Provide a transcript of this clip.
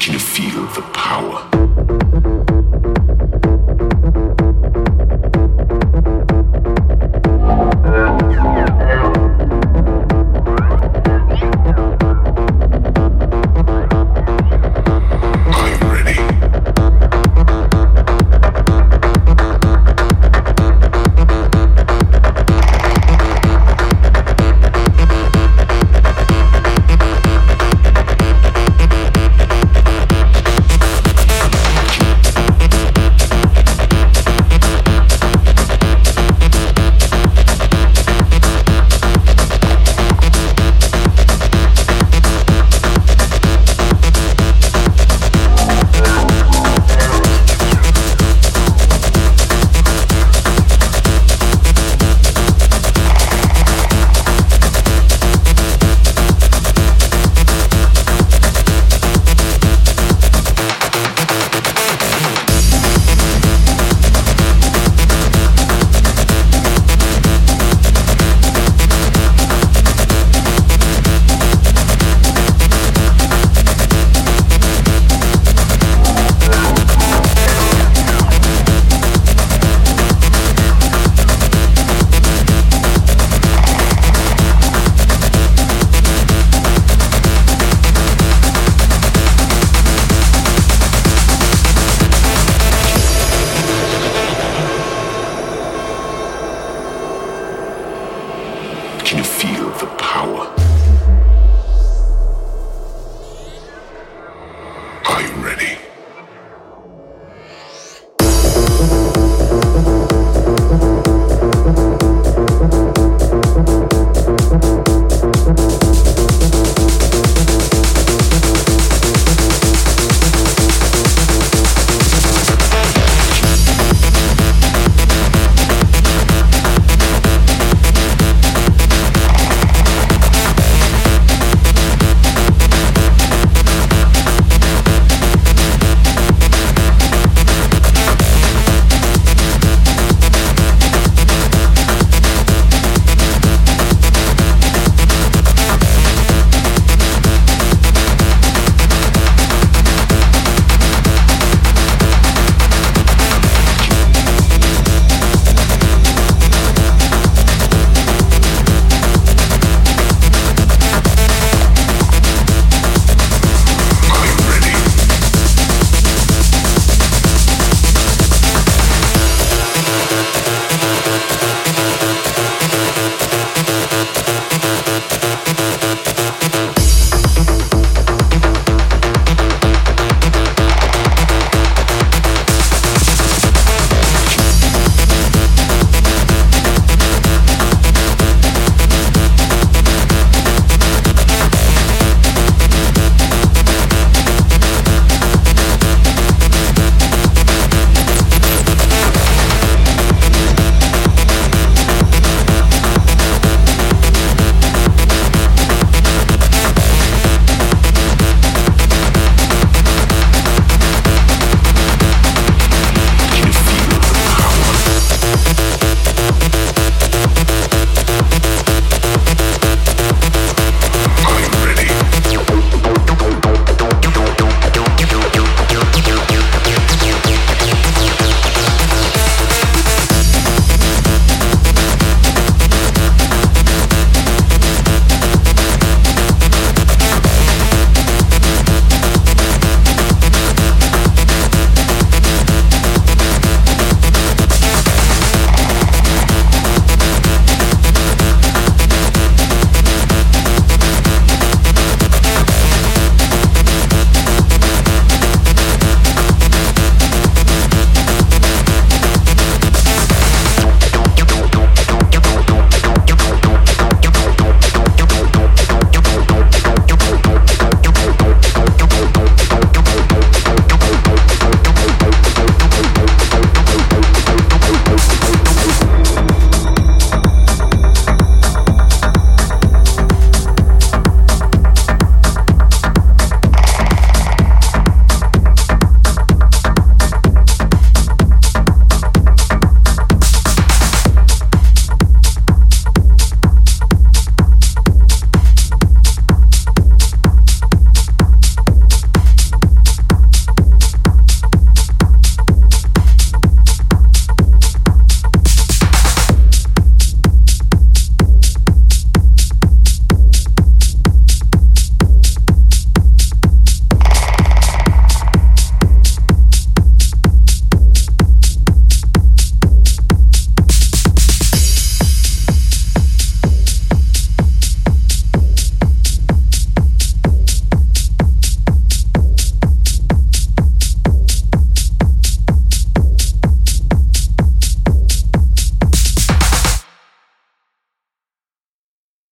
Can you to feel the power. can you feel the power?